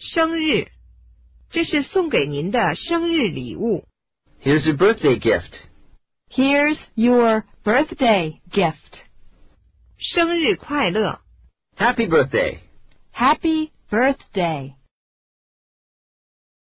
生日，这是送给您的生日礼物。Here's your birthday gift. Here's your birthday gift. 生日快乐。Happy birthday. Happy birthday.